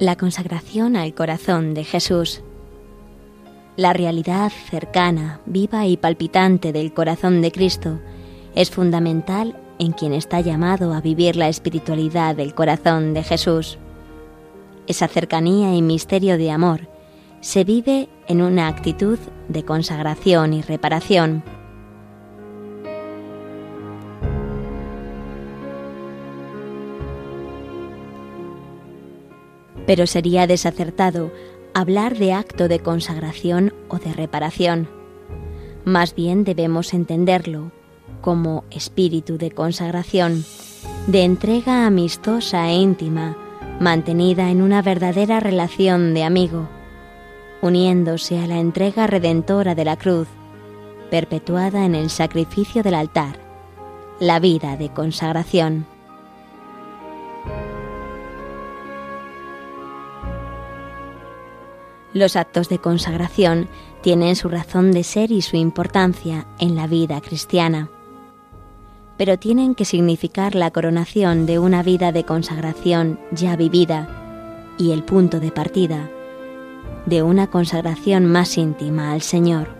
La consagración al corazón de Jesús. La realidad cercana, viva y palpitante del corazón de Cristo es fundamental en quien está llamado a vivir la espiritualidad del corazón de Jesús. Esa cercanía y misterio de amor se vive en una actitud de consagración y reparación. Pero sería desacertado hablar de acto de consagración o de reparación. Más bien debemos entenderlo como espíritu de consagración, de entrega amistosa e íntima, mantenida en una verdadera relación de amigo, uniéndose a la entrega redentora de la cruz, perpetuada en el sacrificio del altar, la vida de consagración. Los actos de consagración tienen su razón de ser y su importancia en la vida cristiana, pero tienen que significar la coronación de una vida de consagración ya vivida y el punto de partida de una consagración más íntima al Señor.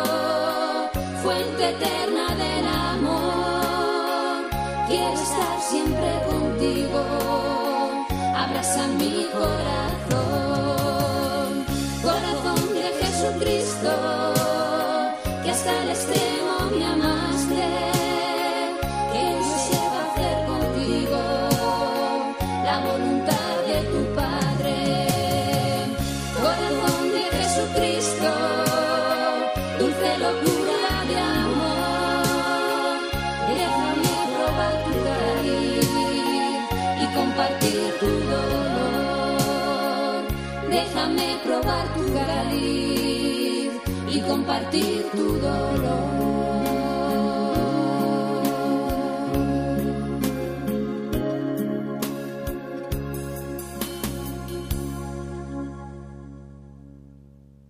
a mi corazón, corazón de Jesucristo, que hasta el extremo me amaste, que yo sepa hacer contigo. La voluntad probar tu cariz y compartir tu dolor.